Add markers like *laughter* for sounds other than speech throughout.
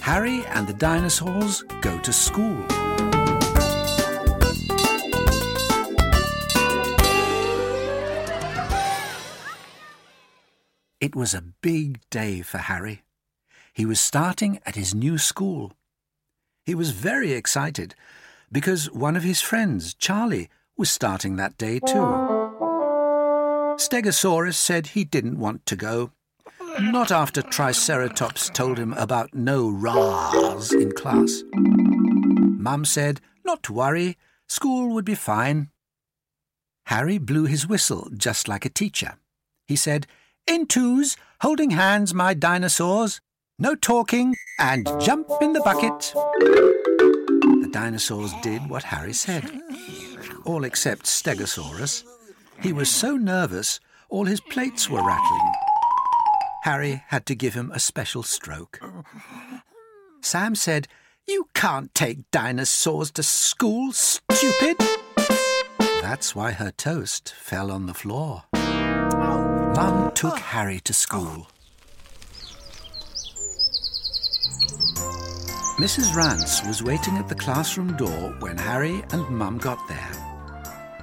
Harry and the dinosaurs go to school. It was a big day for Harry. He was starting at his new school. He was very excited because one of his friends, Charlie, was starting that day too. Stegosaurus said he didn't want to go. Not after Triceratops told him about no rahs in class. Mum said not to worry, school would be fine. Harry blew his whistle just like a teacher. He said, In twos, holding hands, my dinosaurs. No talking, and jump in the bucket. The dinosaurs did what Harry said. All except Stegosaurus. He was so nervous, all his plates were rattling. Harry had to give him a special stroke. Sam said, You can't take dinosaurs to school, stupid! That's why her toast fell on the floor. Mum took Harry to school. Mrs. Rance was waiting at the classroom door when Harry and Mum got there.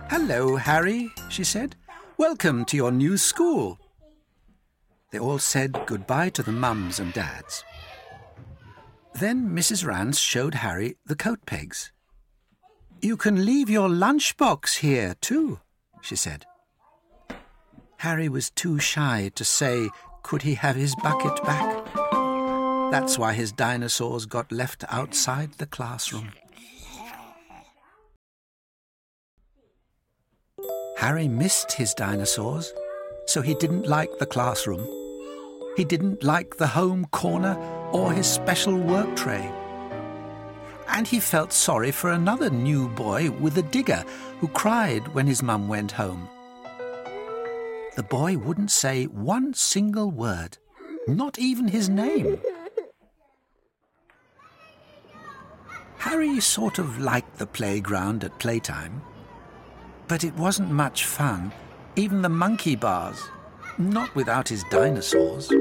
Hello, Harry, she said. Welcome to your new school. They all said goodbye to the mums and dads. Then Mrs. Rance showed Harry the coat pegs. You can leave your lunchbox here, too, she said. Harry was too shy to say, could he have his bucket back? That's why his dinosaurs got left outside the classroom. Harry missed his dinosaurs, so he didn't like the classroom. He didn't like the home corner or his special work tray. And he felt sorry for another new boy with a digger who cried when his mum went home. The boy wouldn't say one single word, not even his name. Harry sort of liked the playground at playtime. But it wasn't much fun, even the monkey bars, not without his dinosaurs.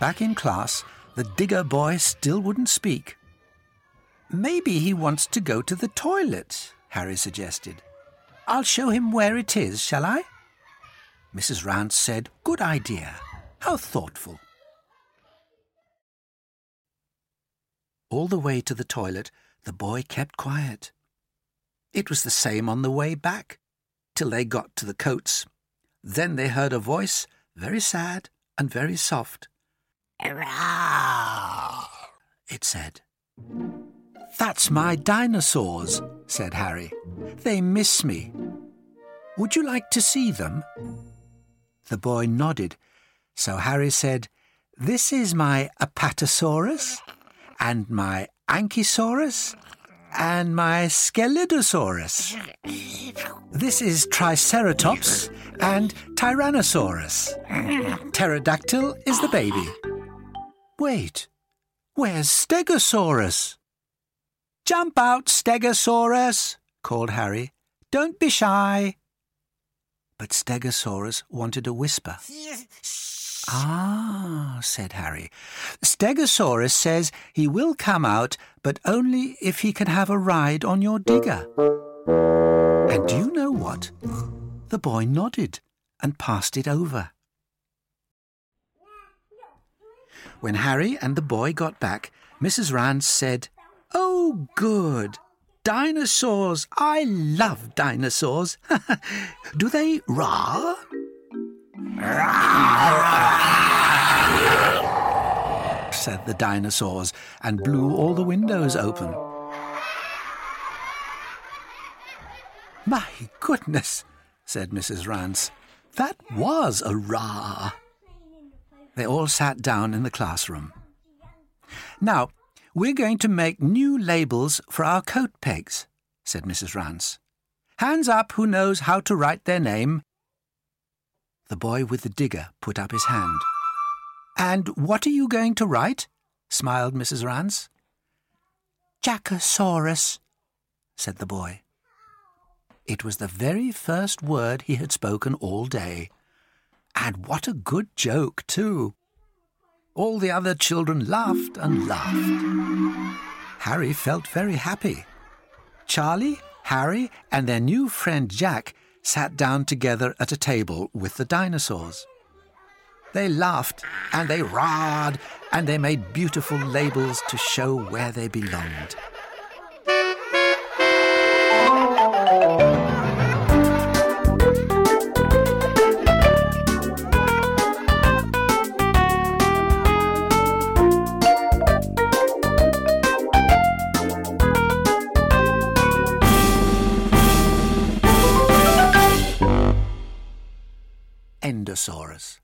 Back in class, the digger boy still wouldn't speak. Maybe he wants to go to the toilet, Harry suggested. I'll show him where it is, shall I? Mrs. Rance said, Good idea. How thoughtful. All the way to the toilet, the boy kept quiet. It was the same on the way back, till they got to the coats. Then they heard a voice, very sad and very soft. Hurrah! It said. That's my dinosaurs, said Harry. They miss me. Would you like to see them? The boy nodded, so Harry said, This is my Apatosaurus, and my Ankylosaurus, and my Scelidosaurus. This is Triceratops and Tyrannosaurus. Pterodactyl is the baby. Wait, where's Stegosaurus? Jump out, Stegosaurus, called Harry. Don't be shy. But Stegosaurus wanted a whisper. Ah, said Harry. Stegosaurus says he will come out, but only if he can have a ride on your digger. And do you know what? The boy nodded and passed it over. When Harry and the boy got back, Mrs. Rance said, Oh, good. Dinosaurs. I love dinosaurs. *laughs* Do they roar? *laughs* said the dinosaurs and blew all the windows open. My goodness, said Mrs. Rance. That was a roar. They all sat down in the classroom. Now, we're going to make new labels for our coat pegs, said Mrs. Rance. Hands up who knows how to write their name. The boy with the digger put up his hand. And what are you going to write? smiled Mrs. Rance. Jackosaurus, said the boy. It was the very first word he had spoken all day. And what a good joke, too. All the other children laughed and laughed. Harry felt very happy. Charlie, Harry, and their new friend Jack sat down together at a table with the dinosaurs. They laughed and they roared and they made beautiful labels to show where they belonged. Endosaurus.